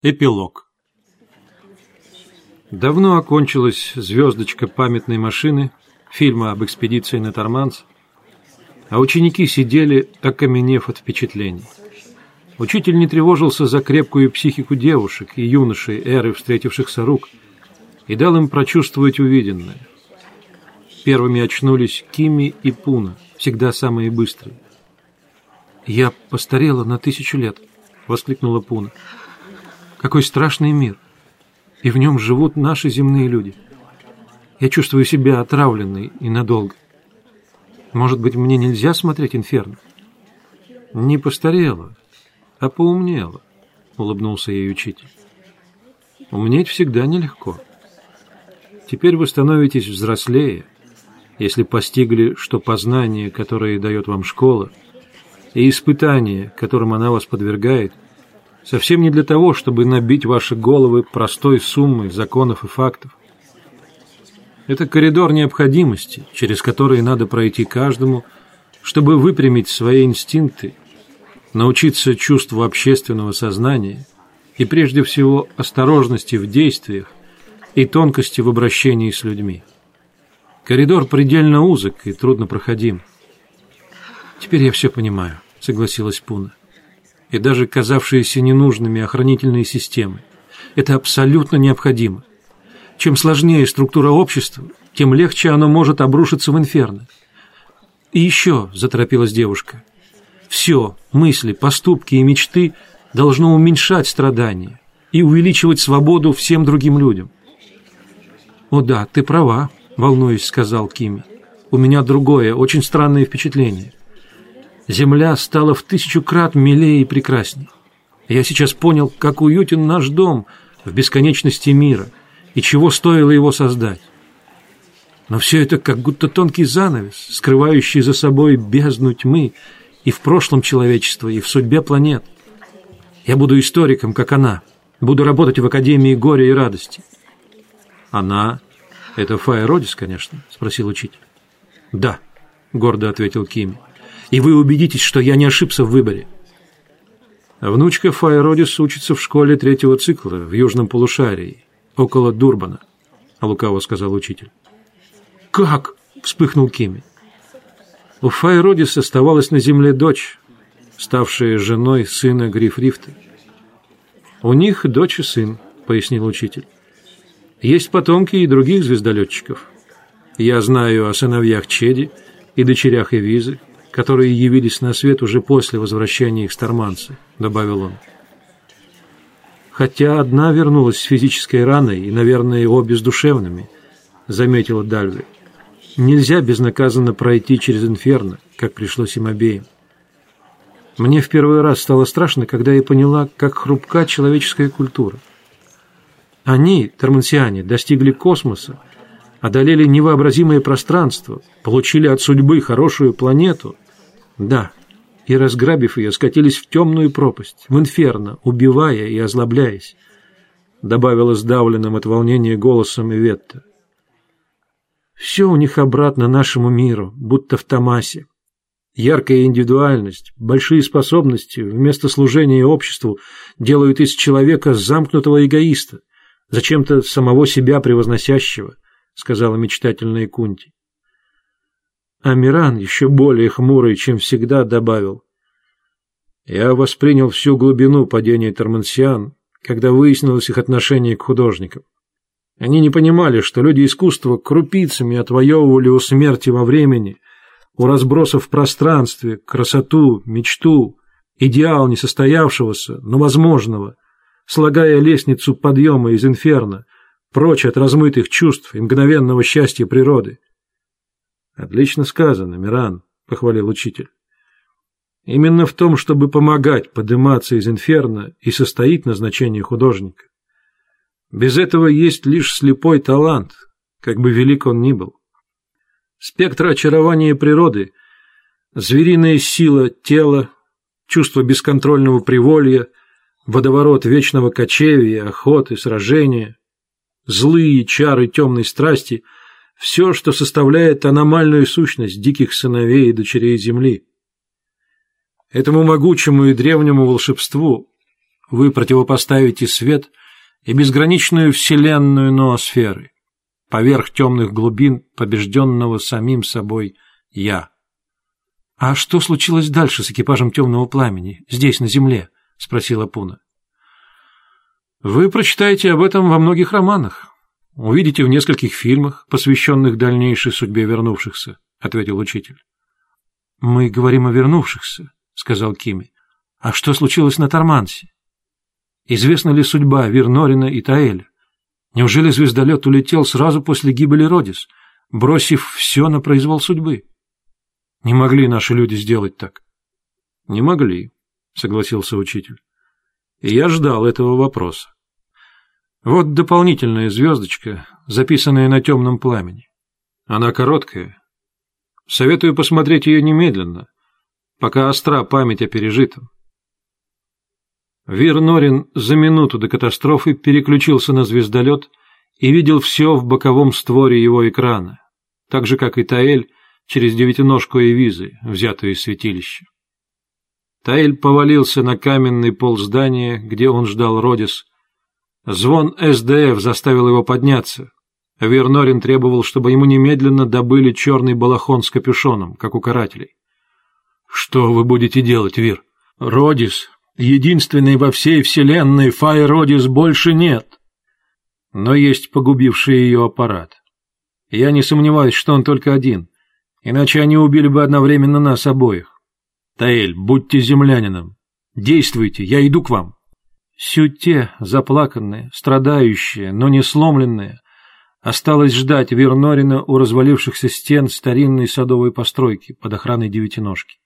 Эпилог Давно окончилась звездочка памятной машины, фильма об экспедиции на Торманс, а ученики сидели, окаменев от впечатлений. Учитель не тревожился за крепкую психику девушек и юношей эры встретившихся рук и дал им прочувствовать увиденное. Первыми очнулись Кими и Пуна, всегда самые быстрые. «Я постарела на тысячу лет», — воскликнула Пуна. Какой страшный мир. И в нем живут наши земные люди. Я чувствую себя отравленной и надолго. Может быть, мне нельзя смотреть «Инферно»? Не постарела, а поумнела, улыбнулся ей учитель. Умнеть всегда нелегко. Теперь вы становитесь взрослее, если постигли, что познание, которое дает вам школа, и испытание, которым она вас подвергает – совсем не для того, чтобы набить ваши головы простой суммой законов и фактов. Это коридор необходимости, через который надо пройти каждому, чтобы выпрямить свои инстинкты, научиться чувству общественного сознания и прежде всего осторожности в действиях и тонкости в обращении с людьми. Коридор предельно узок и трудно проходим. «Теперь я все понимаю», — согласилась Пуна и даже казавшиеся ненужными охранительные системы. Это абсолютно необходимо. Чем сложнее структура общества, тем легче оно может обрушиться в инферно. И еще, заторопилась девушка, все, мысли, поступки и мечты должно уменьшать страдания и увеличивать свободу всем другим людям. «О да, ты права», — волнуюсь, сказал Кими. «У меня другое, очень странное впечатление. Земля стала в тысячу крат милее и прекрасней. Я сейчас понял, как уютен наш дом в бесконечности мира и чего стоило его создать. Но все это как будто тонкий занавес, скрывающий за собой бездну тьмы и в прошлом человечества, и в судьбе планет. Я буду историком, как она, буду работать в Академии горя и радости. Она — это Фая Родис, конечно, — спросил учитель. Да, — гордо ответил Кими и вы убедитесь, что я не ошибся в выборе. Внучка Файродис учится в школе третьего цикла в южном полушарии, около Дурбана, — лукаво сказал учитель. «Как?» — вспыхнул Кими. У Файродис оставалась на земле дочь, ставшая женой сына Грифрифта. «У них дочь и сын», — пояснил учитель. «Есть потомки и других звездолетчиков. Я знаю о сыновьях Чеди и дочерях Эвизы, которые явились на свет уже после возвращения их старманца», — добавил он. «Хотя одна вернулась с физической раной, и, наверное, обе с душевными», — заметила Дальве. «Нельзя безнаказанно пройти через инферно, как пришлось им обеим. Мне в первый раз стало страшно, когда я поняла, как хрупка человеческая культура. Они, тормансиане, достигли космоса, одолели невообразимое пространство, получили от судьбы хорошую планету — да, и, разграбив ее, скатились в темную пропасть, в инферно, убивая и озлобляясь, добавила сдавленным от волнения голосом Иветта. Все у них обратно нашему миру, будто в Томасе. Яркая индивидуальность, большие способности вместо служения обществу делают из человека замкнутого эгоиста, зачем-то самого себя превозносящего, сказала мечтательная Кунти. Амиран, еще более хмурый, чем всегда, добавил. Я воспринял всю глубину падения Тормансиан, когда выяснилось их отношение к художникам. Они не понимали, что люди искусства крупицами отвоевывали у смерти во времени, у разбросов в пространстве, красоту, мечту, идеал несостоявшегося, но возможного, слагая лестницу подъема из инферно, прочь от размытых чувств и мгновенного счастья природы. Отлично сказано, Миран, похвалил учитель. Именно в том, чтобы помогать подниматься из инферно, и состоит назначение художника. Без этого есть лишь слепой талант, как бы велик он ни был. Спектр очарования природы, звериная сила тела, чувство бесконтрольного приволья, водоворот вечного кочевья, охоты, сражения, злые чары темной страсти — все, что составляет аномальную сущность диких сыновей и дочерей Земли. Этому могучему и древнему волшебству вы противопоставите свет и безграничную вселенную ноосферы, поверх темных глубин побежденного самим собой «я». «А что случилось дальше с экипажем темного пламени, здесь, на Земле?» — спросила Пуна. «Вы прочитаете об этом во многих романах, увидите в нескольких фильмах, посвященных дальнейшей судьбе вернувшихся», — ответил учитель. «Мы говорим о вернувшихся», — сказал Кими. «А что случилось на Тормансе? Известна ли судьба Вернорина и Таэля? Неужели звездолет улетел сразу после гибели Родис, бросив все на произвол судьбы?» Не могли наши люди сделать так. Не могли, согласился учитель. Я ждал этого вопроса. Вот дополнительная звездочка, записанная на темном пламени. Она короткая. Советую посмотреть ее немедленно, пока остра память о пережитом. Вир Норин за минуту до катастрофы переключился на звездолет и видел все в боковом створе его экрана, так же, как и Таэль, через девятиножку Эвизы, взятую из святилища. Таэль повалился на каменный пол здания, где он ждал Родис. Звон СДФ заставил его подняться. Вернорин требовал, чтобы ему немедленно добыли черный балахон с капюшоном, как у карателей. «Что вы будете делать, Вир? Родис, единственный во всей вселенной Фай Родис больше нет. Но есть погубивший ее аппарат. Я не сомневаюсь, что он только один. Иначе они убили бы одновременно нас обоих. Таэль, будьте землянином. Действуйте, я иду к вам. Сюте, заплаканная, страдающая, но не сломленная, осталась ждать Вернорина у развалившихся стен старинной садовой постройки под охраной девятиножки.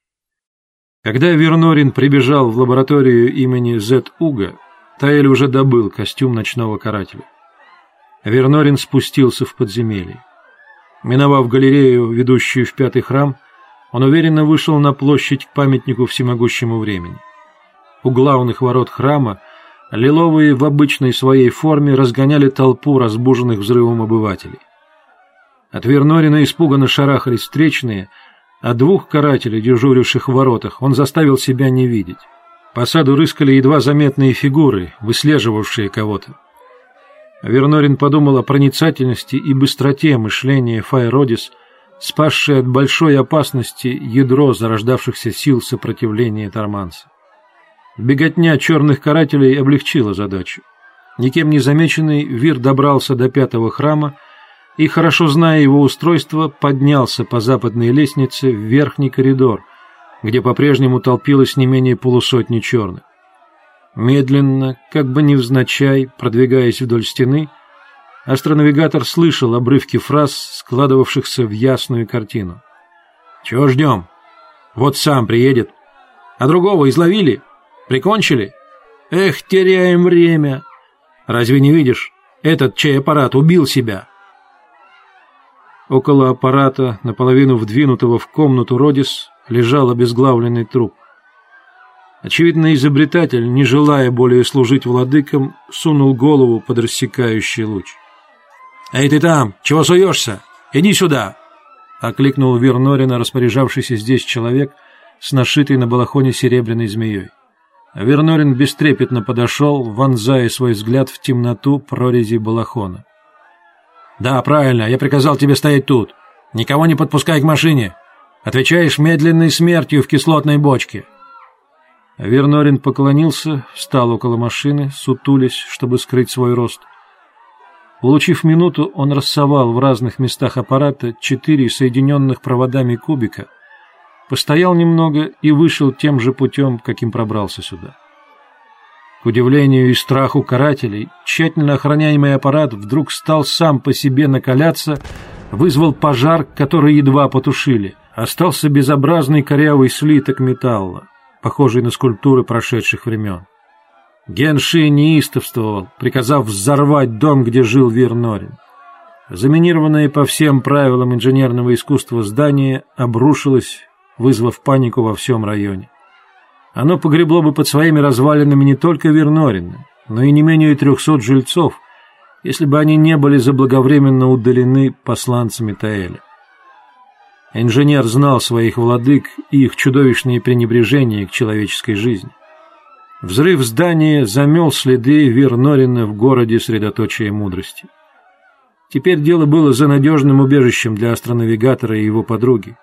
Когда Вернорин прибежал в лабораторию имени Зет Уга, Таэль уже добыл костюм ночного карателя. Вернорин спустился в подземелье. Миновав галерею, ведущую в пятый храм, он уверенно вышел на площадь к памятнику всемогущему времени. У главных ворот храма лиловые в обычной своей форме разгоняли толпу разбуженных взрывом обывателей. От Вернорина испуганно шарахались встречные, а двух карателей, дежуривших в воротах, он заставил себя не видеть. По саду рыскали едва заметные фигуры, выслеживавшие кого-то. Вернорин подумал о проницательности и быстроте мышления Файродис, спасшей от большой опасности ядро зарождавшихся сил сопротивления Торманса. Беготня черных карателей облегчила задачу. Никем не замеченный, Вир добрался до пятого храма и, хорошо зная его устройство, поднялся по западной лестнице в верхний коридор, где по-прежнему толпилось не менее полусотни черных. Медленно, как бы невзначай, продвигаясь вдоль стены, астронавигатор слышал обрывки фраз, складывавшихся в ясную картину. «Чего ждем? Вот сам приедет. А другого изловили? Прикончили? Эх, теряем время! Разве не видишь? Этот чей аппарат убил себя!» Около аппарата, наполовину вдвинутого в комнату Родис, лежал обезглавленный труп. Очевидно, изобретатель, не желая более служить владыкам, сунул голову под рассекающий луч. «Эй, ты там! Чего суешься? Иди сюда!» — окликнул Вернорина, распоряжавшийся здесь человек с нашитой на балахоне серебряной змеей. Вернорин бестрепетно подошел, вонзая свой взгляд в темноту прорези балахона. «Да, правильно, я приказал тебе стоять тут. Никого не подпускай к машине. Отвечаешь медленной смертью в кислотной бочке». Вернорин поклонился, встал около машины, сутулясь, чтобы скрыть свой рост. Улучив минуту, он рассовал в разных местах аппарата четыре соединенных проводами кубика, постоял немного и вышел тем же путем, каким пробрался сюда. К удивлению и страху карателей, тщательно охраняемый аппарат вдруг стал сам по себе накаляться, вызвал пожар, который едва потушили. Остался безобразный корявый слиток металла похожий на скульптуры прошедших времен. Генши неистовствовал, приказав взорвать дом, где жил Вирнорин. Заминированное по всем правилам инженерного искусства здание обрушилось, вызвав панику во всем районе. Оно погребло бы под своими развалинами не только Вернорина, но и не менее трехсот жильцов, если бы они не были заблаговременно удалены посланцами Таэля. Инженер знал своих владык и их чудовищные пренебрежения к человеческой жизни. Взрыв здания замел следы Вернорина в городе средоточия мудрости. Теперь дело было за надежным убежищем для астронавигатора и его подруги.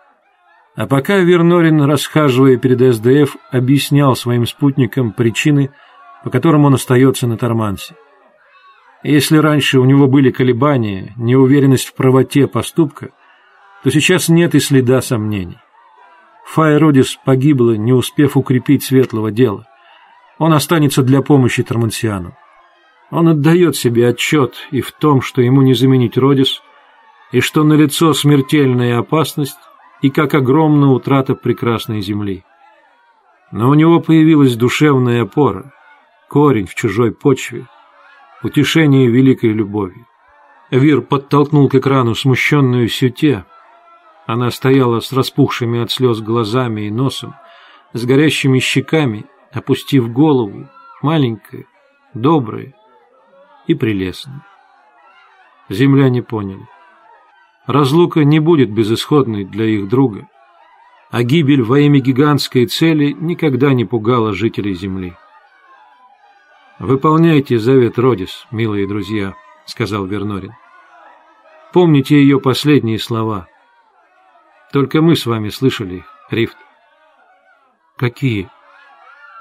А пока Вернорин, расхаживая перед СДФ, объяснял своим спутникам причины, по которым он остается на Тормансе. Если раньше у него были колебания, неуверенность в правоте поступка, то сейчас нет и следа сомнений. Файродис погибла, не успев укрепить светлого дела. Он останется для помощи Тормансиану. Он отдает себе отчет и в том, что ему не заменить Родис, и что налицо смертельная опасность, и как огромна утрата прекрасной земли. Но у него появилась душевная опора, корень в чужой почве, утешение великой любовью. Вир подтолкнул к экрану смущенную Сюте, она стояла с распухшими от слез глазами и носом, с горящими щеками, опустив голову, маленькая, добрая и прелестная. Земляне поняли. Разлука не будет безысходной для их друга, а гибель во имя гигантской цели никогда не пугала жителей Земли. «Выполняйте завет Родис, милые друзья», — сказал Вернорин. «Помните ее последние слова — только мы с вами слышали их, Рифт. Какие?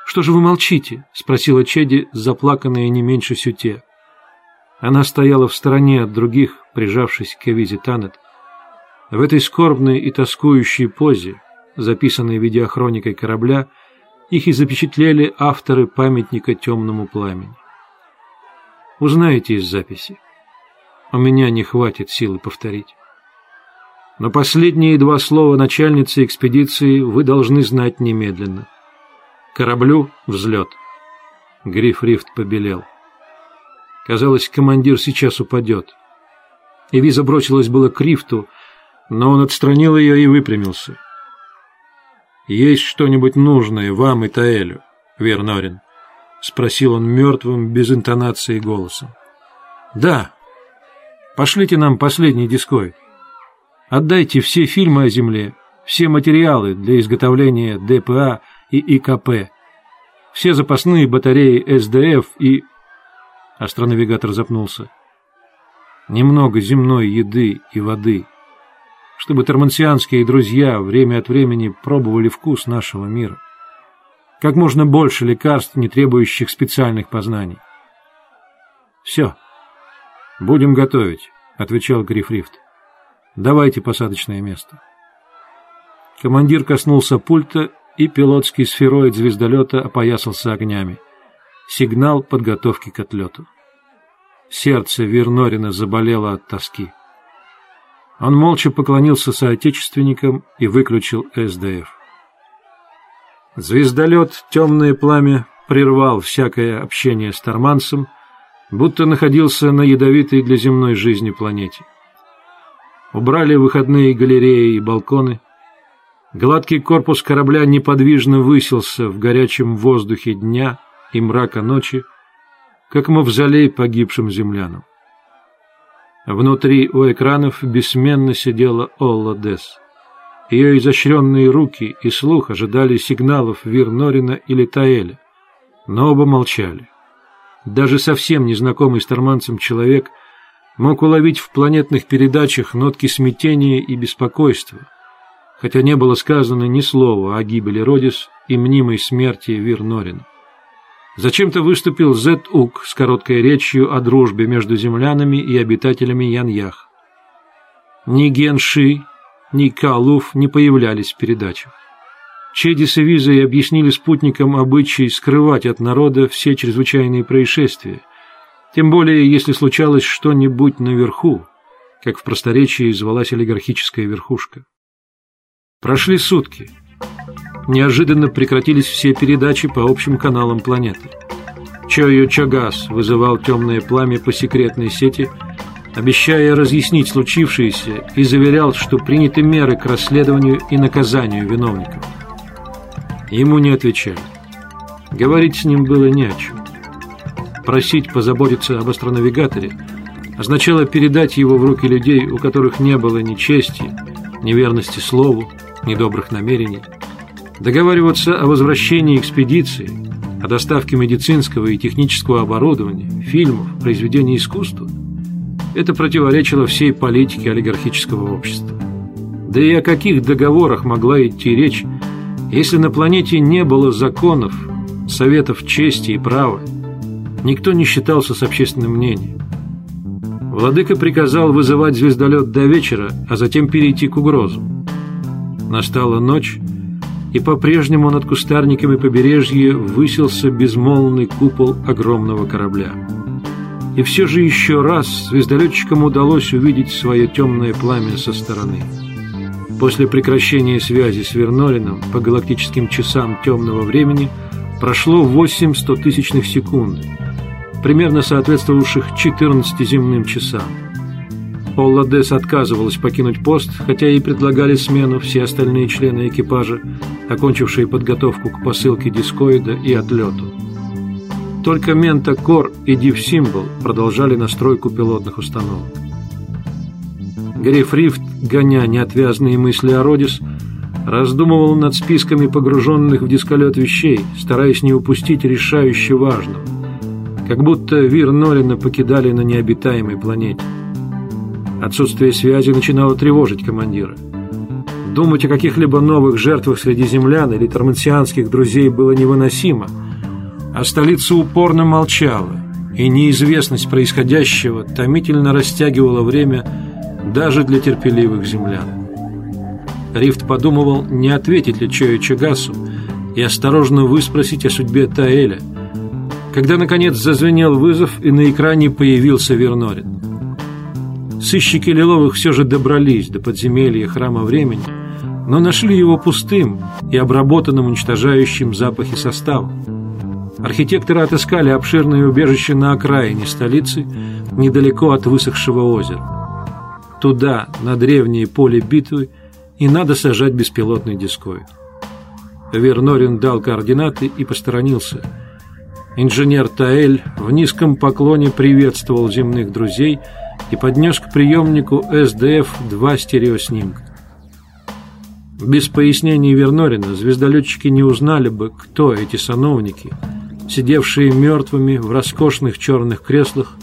Что же вы молчите? Спросила Чеди, заплаканная не меньше Сюте. Она стояла в стороне от других, прижавшись к Эвизе Танет. В этой скорбной и тоскующей позе, записанной видеохроникой корабля, их и запечатлели авторы памятника темному пламени. Узнаете из записи. У меня не хватит силы повторить. Но последние два слова начальницы экспедиции вы должны знать немедленно. Кораблю взлет. Гриф Рифт побелел. Казалось, командир сейчас упадет. Эвиза бросилась было к Рифту, но он отстранил ее и выпрямился. «Есть что-нибудь нужное вам и Таэлю, Вернорин?» — спросил он мертвым, без интонации голосом. «Да. Пошлите нам последний дискоид». Отдайте все фильмы о Земле, все материалы для изготовления ДПА и ИКП, все запасные батареи СДФ и... Астронавигатор запнулся. Немного земной еды и воды, чтобы тормансианские друзья время от времени пробовали вкус нашего мира. Как можно больше лекарств, не требующих специальных познаний. «Все. Будем готовить», — отвечал Грифрифт. Давайте посадочное место. Командир коснулся пульта, и пилотский сфероид звездолета опоясался огнями. Сигнал подготовки к отлету. Сердце Вернорина заболело от тоски. Он молча поклонился соотечественникам и выключил СДФ. Звездолет «Темное пламя» прервал всякое общение с Тормансом, будто находился на ядовитой для земной жизни планете. Убрали выходные галереи и балконы. Гладкий корпус корабля неподвижно высился в горячем воздухе дня и мрака ночи, как мавзолей погибшим землянам. Внутри у экранов бессменно сидела Олла Десс. Ее изощренные руки и слух ожидали сигналов Вирнорина или Таэля, но оба молчали. Даже совсем незнакомый с Торманцем человек – мог уловить в планетных передачах нотки смятения и беспокойства, хотя не было сказано ни слова о гибели Родис и мнимой смерти Вир Норин. Зачем-то выступил Зет Ук с короткой речью о дружбе между землянами и обитателями Яньях. Ни Ген Ши, ни Калуф не появлялись в передачах. Чедис и Визой объяснили спутникам обычай скрывать от народа все чрезвычайные происшествия, тем более, если случалось что-нибудь наверху, как в просторечии звалась олигархическая верхушка. Прошли сутки. Неожиданно прекратились все передачи по общим каналам планеты. Чойо Чагас вызывал темное пламя по секретной сети, обещая разъяснить случившееся и заверял, что приняты меры к расследованию и наказанию виновников. Ему не отвечали. Говорить с ним было не о чем просить позаботиться об астронавигаторе означало передать его в руки людей, у которых не было ни чести, ни верности слову, ни добрых намерений. Договариваться о возвращении экспедиции, о доставке медицинского и технического оборудования, фильмов, произведений искусства, это противоречило всей политике олигархического общества. Да и о каких договорах могла идти речь, если на планете не было законов, советов чести и права, никто не считался с общественным мнением. Владыка приказал вызывать звездолет до вечера, а затем перейти к угрозу. Настала ночь, и по-прежнему над кустарниками побережья высился безмолвный купол огромного корабля. И все же еще раз звездолетчикам удалось увидеть свое темное пламя со стороны. После прекращения связи с Вернолином по галактическим часам темного времени прошло 8 стотысячных секунды, примерно соответствовавших 14 земным часам. Полла Дес отказывалась покинуть пост, хотя и предлагали смену все остальные члены экипажа, окончившие подготовку к посылке дискоида и отлету. Только Мента Кор и Див Символ продолжали настройку пилотных установок. Гриф Рифт, гоня неотвязные мысли о Родис, раздумывал над списками погруженных в дисколет вещей, стараясь не упустить решающе важного. Как будто Вир Норина покидали на необитаемой планете. Отсутствие связи начинало тревожить командира. Думать о каких-либо новых жертвах среди землян или тормансианских друзей было невыносимо, а столица упорно молчала, и неизвестность происходящего томительно растягивала время даже для терпеливых землян. Рифт подумывал, не ответить ли Чою Чагасу и осторожно выспросить о судьбе Таэля, когда, наконец, зазвенел вызов, и на экране появился Вернорин. Сыщики Лиловых все же добрались до подземелья храма времени, но нашли его пустым и обработанным уничтожающим запахи составом. Архитекторы отыскали обширное убежище на окраине столицы, недалеко от высохшего озера. Туда, на древнее поле битвы, и надо сажать беспилотный дисковид. Вернорин дал координаты и посторонился. Инженер Таэль в низком поклоне приветствовал земных друзей – и поднес к приемнику СДФ два стереоснимка. Без пояснений Вернорина звездолетчики не узнали бы, кто эти сановники, сидевшие мертвыми в роскошных черных креслах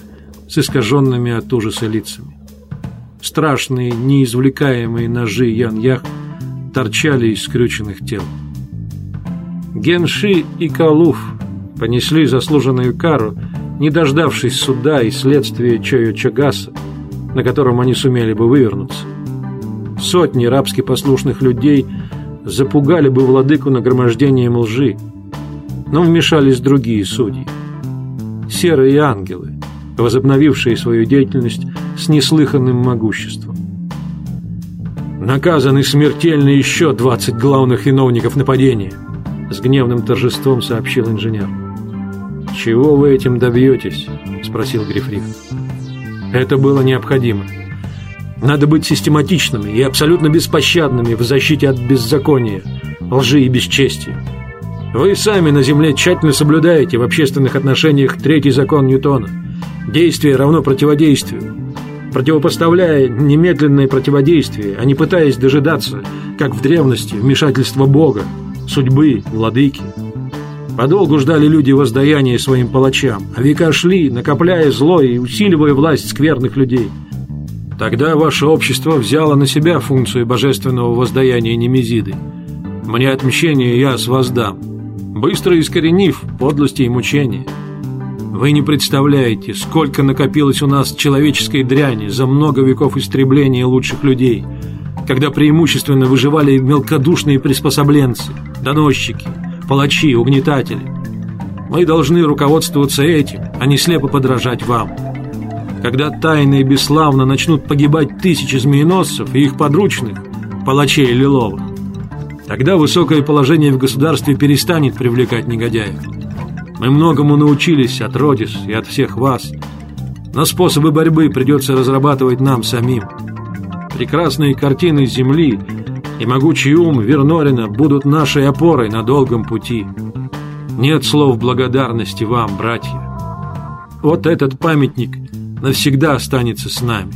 с искаженными от ужаса лицами. Страшные, неизвлекаемые ножи Ян-Ях торчали из скрюченных тел. Генши и Калуф понесли заслуженную кару не дождавшись суда и следствия Чойо Чагаса, на котором они сумели бы вывернуться. Сотни рабски послушных людей запугали бы владыку нагромождением лжи, но вмешались другие судьи. Серые ангелы, возобновившие свою деятельность с неслыханным могуществом. Наказаны смертельно еще 20 главных виновников нападения, с гневным торжеством сообщил инженер. «Чего вы этим добьетесь?» – спросил Грифрих. «Это было необходимо. Надо быть систематичными и абсолютно беспощадными в защите от беззакония, лжи и бесчестия. Вы сами на Земле тщательно соблюдаете в общественных отношениях третий закон Ньютона. Действие равно противодействию. Противопоставляя немедленное противодействие, а не пытаясь дожидаться, как в древности, вмешательства Бога, судьбы, владыки – Подолгу ждали люди воздаяния своим палачам, а века шли, накопляя зло и усиливая власть скверных людей. Тогда ваше общество взяло на себя функцию божественного воздаяния Немезиды. Мне отмщение я с воздам, быстро искоренив подлости и мучения. Вы не представляете, сколько накопилось у нас человеческой дряни за много веков истребления лучших людей, когда преимущественно выживали мелкодушные приспособленцы, доносчики – палачи, угнетатели. Мы должны руководствоваться этим, а не слепо подражать вам. Когда тайно и бесславно начнут погибать тысячи змееносцев и их подручных, палачей лиловых, тогда высокое положение в государстве перестанет привлекать негодяев. Мы многому научились от Родис и от всех вас, но способы борьбы придется разрабатывать нам самим. Прекрасные картины Земли – и могучий ум Вернорина будут нашей опорой на долгом пути. Нет слов благодарности вам, братья. Вот этот памятник навсегда останется с нами.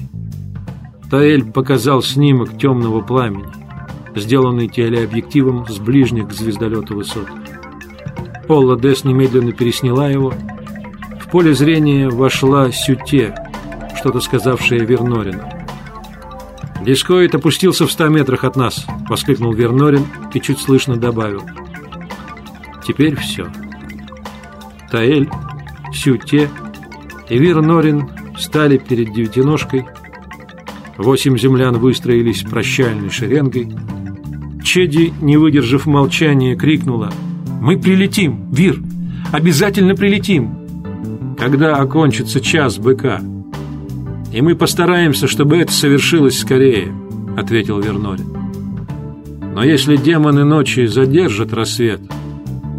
Таэль показал снимок темного пламени, сделанный телеобъективом с ближних к звездолету высот. Олла Дес немедленно пересняла его. В поле зрения вошла Сюте, что-то сказавшая Вернорину. «Дискоид опустился в ста метрах от нас», — воскликнул Вернорин и чуть слышно добавил. «Теперь все». Таэль, Сюте и Вернорин стали перед девятиножкой. Восемь землян выстроились прощальной шеренгой. Чеди, не выдержав молчания, крикнула «Мы прилетим, Вир! Обязательно прилетим!» «Когда окончится час быка?» «И мы постараемся, чтобы это совершилось скорее», — ответил Вернорин. «Но если демоны ночи задержат рассвет,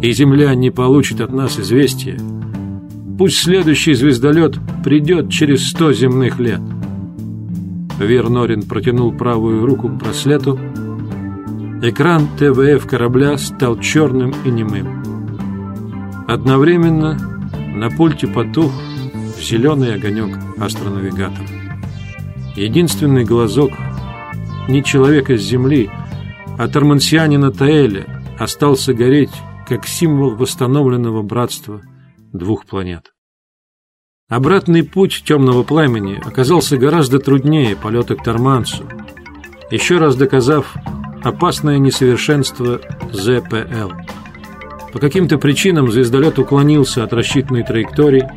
и земля не получит от нас известия, пусть следующий звездолет придет через сто земных лет». Вернорин протянул правую руку к браслету. Экран ТВФ корабля стал черным и немым. Одновременно на пульте потух зеленый огонек астронавигатора. Единственный глазок не человека с Земли, а тормансианина Таэля остался гореть как символ восстановленного братства двух планет. Обратный путь темного пламени оказался гораздо труднее полета к Тормансу, еще раз доказав опасное несовершенство ЗПЛ. По каким-то причинам звездолет уклонился от рассчитанной траектории.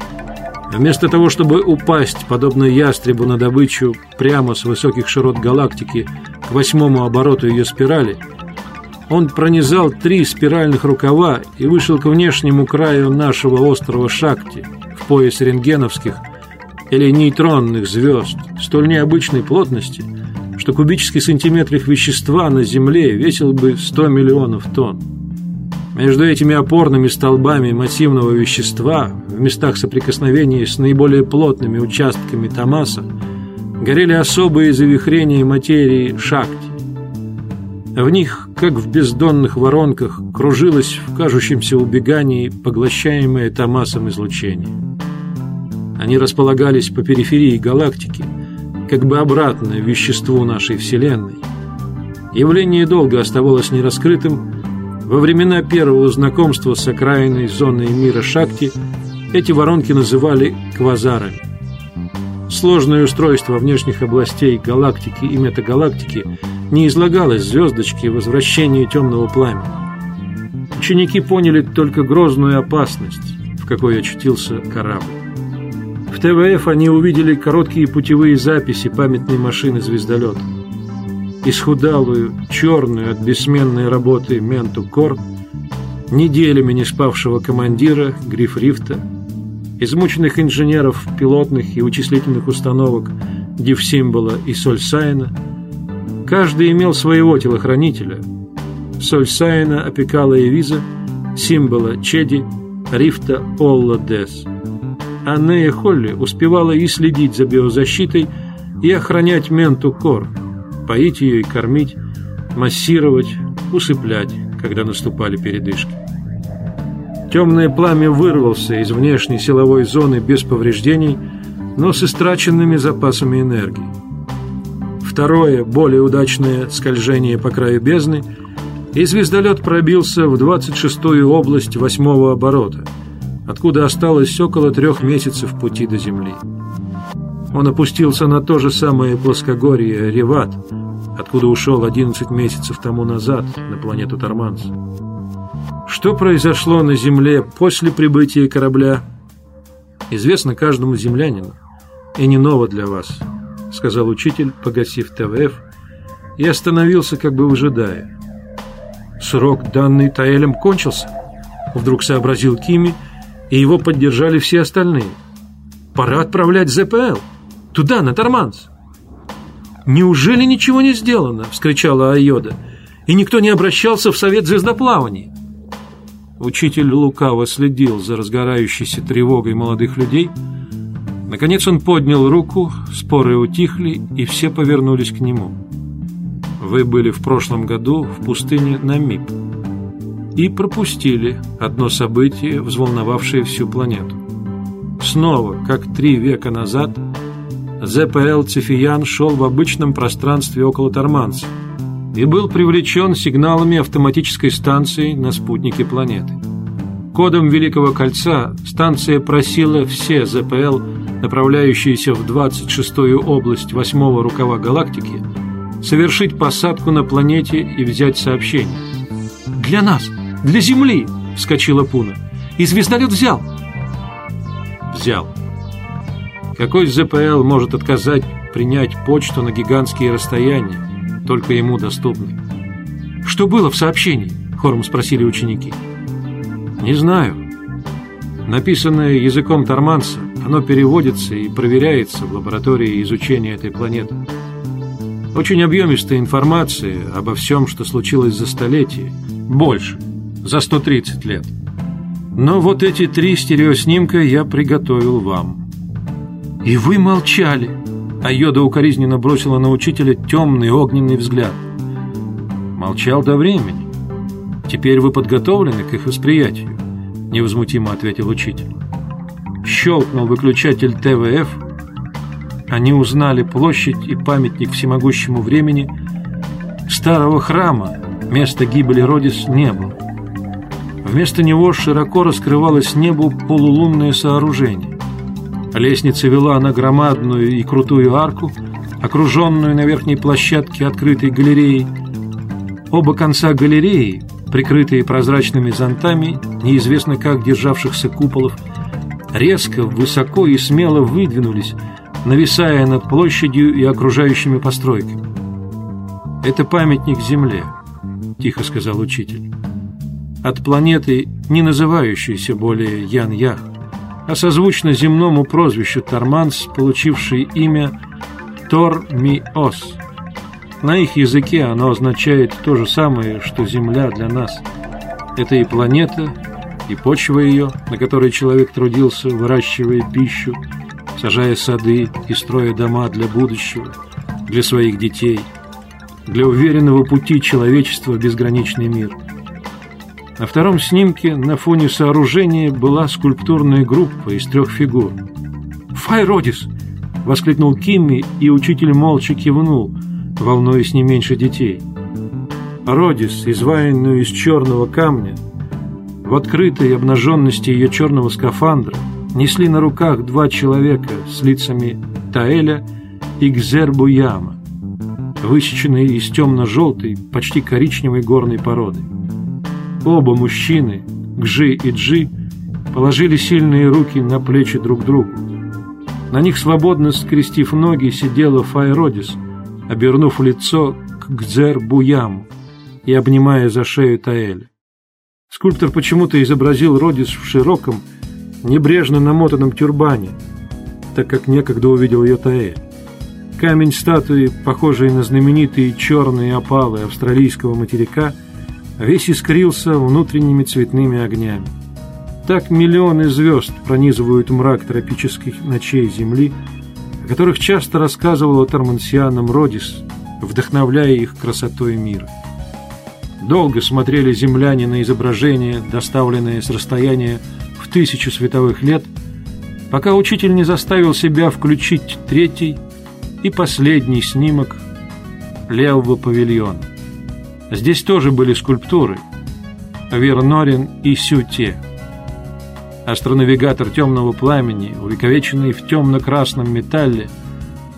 Вместо того, чтобы упасть, подобно ястребу на добычу, прямо с высоких широт галактики к восьмому обороту ее спирали, он пронизал три спиральных рукава и вышел к внешнему краю нашего острова Шакти – в пояс рентгеновских или нейтронных звезд столь необычной плотности, что кубический сантиметр их вещества на Земле весил бы 100 миллионов тонн. Между этими опорными столбами массивного вещества, в местах соприкосновения с наиболее плотными участками Томаса, горели особые завихрения материи шахти. В них, как в бездонных воронках, кружилось в кажущемся убегании поглощаемое Томасом излучение. Они располагались по периферии галактики, как бы обратно веществу нашей Вселенной. Явление долго оставалось нераскрытым. Во времена первого знакомства с окраиной зоны мира Шакти эти воронки называли квазарами. Сложное устройство внешних областей галактики и метагалактики не излагалось звездочке возвращения темного пламени. Ученики поняли только грозную опасность, в какой очутился корабль. В ТВФ они увидели короткие путевые записи памятной машины звездолета. Исхудалую, черную от бессменной работы Менту Кор, неделями не спавшего командира Гриф Рифта, измученных инженеров пилотных и вычислительных установок Дивсимбола и Сольсайна, каждый имел своего телохранителя. Сольсайна опекала Эвиза, Симбола Чеди, Рифта Олла Дес – а Нея Холли успевала и следить за биозащитой, и охранять менту кор, поить ее и кормить, массировать, усыплять, когда наступали передышки. Темное пламя вырвался из внешней силовой зоны без повреждений, но с истраченными запасами энергии. Второе, более удачное скольжение по краю бездны, и звездолет пробился в 26-ю область восьмого оборота – откуда осталось около трех месяцев пути до Земли. Он опустился на то же самое плоскогорье Реват, откуда ушел 11 месяцев тому назад на планету Торманс. Что произошло на Земле после прибытия корабля, известно каждому землянину, и не ново для вас, сказал учитель, погасив ТВФ, и остановился, как бы выжидая. Срок, данный Таэлем, кончился, вдруг сообразил Кими, и его поддержали все остальные. Пора отправлять ЗПЛ. Туда, на Торманс. «Неужели ничего не сделано?» – вскричала Айода. «И никто не обращался в Совет звездоплаваний?» Учитель лукаво следил за разгорающейся тревогой молодых людей. Наконец он поднял руку, споры утихли, и все повернулись к нему. «Вы были в прошлом году в пустыне Намиб и пропустили одно событие, взволновавшее всю планету. Снова, как три века назад, ЗПЛ «Цифиян» шел в обычном пространстве около Торманца и был привлечен сигналами автоматической станции на спутнике планеты. Кодом Великого Кольца станция просила все ЗПЛ, направляющиеся в 26-ю область 8-го рукава галактики, совершить посадку на планете и взять сообщение. «Для нас! Для Земли!» — вскочила Пуна. «И звездолет взял!» «Взял!» Какой ЗПЛ может отказать принять почту на гигантские расстояния, только ему доступны? «Что было в сообщении?» — хором спросили ученики. «Не знаю. Написанное языком торманца, оно переводится и проверяется в лаборатории изучения этой планеты. Очень объемистая информация обо всем, что случилось за столетие, больше, за 130 лет. Но вот эти три стереоснимка я приготовил вам». «И вы молчали!» А Йода укоризненно бросила на учителя темный огненный взгляд. «Молчал до времени. Теперь вы подготовлены к их восприятию», — невозмутимо ответил учитель. Щелкнул выключатель ТВФ. Они узнали площадь и памятник всемогущему времени. Старого храма, места гибели Родис, не было. Вместо него широко раскрывалось небу полулунное сооружение. Лестница вела на громадную и крутую арку, окруженную на верхней площадке открытой галереей. Оба конца галереи, прикрытые прозрачными зонтами, неизвестно как державшихся куполов, резко, высоко и смело выдвинулись, нависая над площадью и окружающими постройками. «Это памятник Земле», — тихо сказал учитель. «От планеты, не называющейся более Ян-Ях а созвучно земному прозвищу Торманс, получивший имя Тор-Ми-Ос. На их языке оно означает то же самое, что Земля для нас. Это и планета, и почва ее, на которой человек трудился, выращивая пищу, сажая сады и строя дома для будущего, для своих детей, для уверенного пути человечества в безграничный мир – на втором снимке на фоне сооружения была скульптурная группа из трех фигур. «Фай, Родис!» — воскликнул Кимми, и учитель молча кивнул, волнуясь не меньше детей. Родис, изваянную из черного камня, в открытой обнаженности ее черного скафандра несли на руках два человека с лицами Таэля и Гзербуяма, высеченные из темно-желтой, почти коричневой горной породы. Оба мужчины, Гжи и Джи, положили сильные руки на плечи друг другу. На них, свободно скрестив ноги, сидела Файродис, обернув лицо к Гдзер-Буяму и обнимая за шею Таэля. Скульптор почему-то изобразил Родис в широком, небрежно намотанном тюрбане, так как некогда увидел ее Таэль. Камень статуи, похожий на знаменитые черные опалы австралийского материка, весь искрился внутренними цветными огнями. Так миллионы звезд пронизывают мрак тропических ночей Земли, о которых часто рассказывала Тормансианам Родис, вдохновляя их красотой мира. Долго смотрели земляне на изображение, доставленное с расстояния в тысячу световых лет, пока учитель не заставил себя включить третий и последний снимок левого павильона. Здесь тоже были скульптуры. Вернорин и Сюте. Астронавигатор темного пламени, увековеченный в темно-красном металле,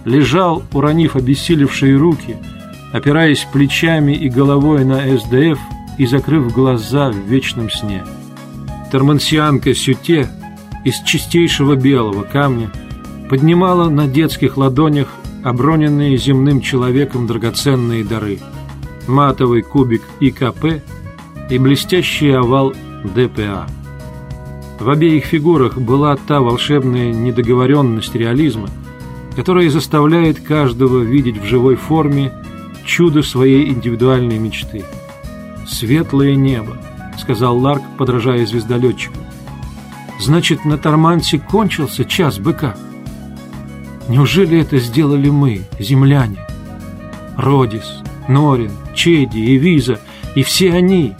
лежал, уронив обессилевшие руки, опираясь плечами и головой на СДФ и закрыв глаза в вечном сне. Тормансианка Сюте из чистейшего белого камня поднимала на детских ладонях оброненные земным человеком драгоценные дары – матовый кубик ИКП и блестящий овал ДПА. В обеих фигурах была та волшебная недоговоренность реализма, которая заставляет каждого видеть в живой форме чудо своей индивидуальной мечты. «Светлое небо», — сказал Ларк, подражая звездолетчику. «Значит, на Тормансе кончился час быка. Неужели это сделали мы, земляне? Родис, Норин, Чеди и Виза, и все они,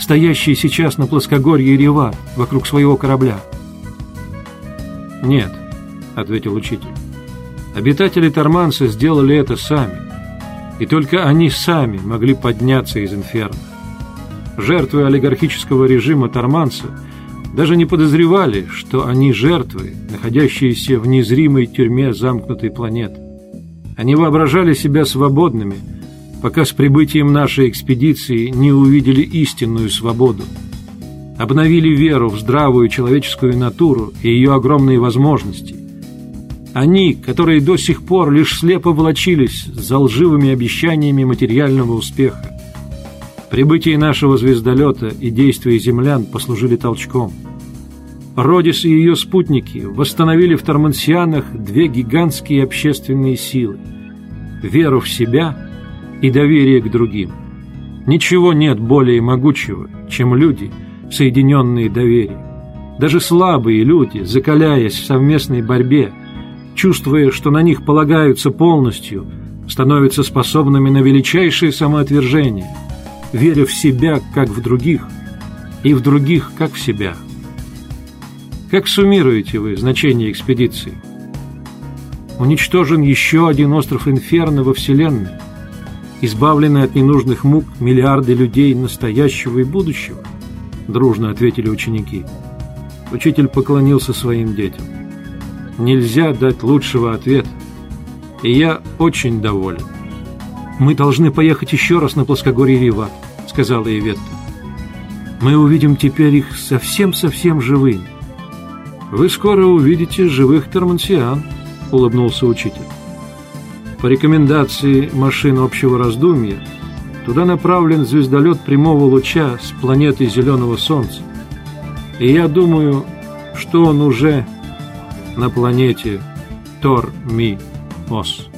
стоящие сейчас на плоскогорье Рева вокруг своего корабля. «Нет», — ответил учитель, — «обитатели Торманса сделали это сами, и только они сами могли подняться из инферно. Жертвы олигархического режима Торманса даже не подозревали, что они жертвы, находящиеся в незримой тюрьме замкнутой планеты. Они воображали себя свободными, пока с прибытием нашей экспедиции не увидели истинную свободу. Обновили веру в здравую человеческую натуру и ее огромные возможности. Они, которые до сих пор лишь слепо волочились за лживыми обещаниями материального успеха. Прибытие нашего звездолета и действия землян послужили толчком. Родис и ее спутники восстановили в Тормансианах две гигантские общественные силы – веру в себя и доверие к другим. Ничего нет более могучего, чем люди, соединенные доверием. Даже слабые люди, закаляясь в совместной борьбе, чувствуя, что на них полагаются полностью, становятся способными на величайшее самоотвержение – веря в себя, как в других, и в других, как в себя. Как суммируете вы значение экспедиции? Уничтожен еще один остров Инферно во Вселенной, избавленный от ненужных мук миллиарды людей настоящего и будущего, дружно ответили ученики. Учитель поклонился своим детям. Нельзя дать лучшего ответа, и я очень доволен. Мы должны поехать еще раз на плоскогорье Рива сказала Иветта. «Мы увидим теперь их совсем-совсем живыми». «Вы скоро увидите живых термансиан», — улыбнулся учитель. По рекомендации машин общего раздумья, туда направлен звездолет прямого луча с планеты Зеленого Солнца. И я думаю, что он уже на планете Тор-Ми-Ос.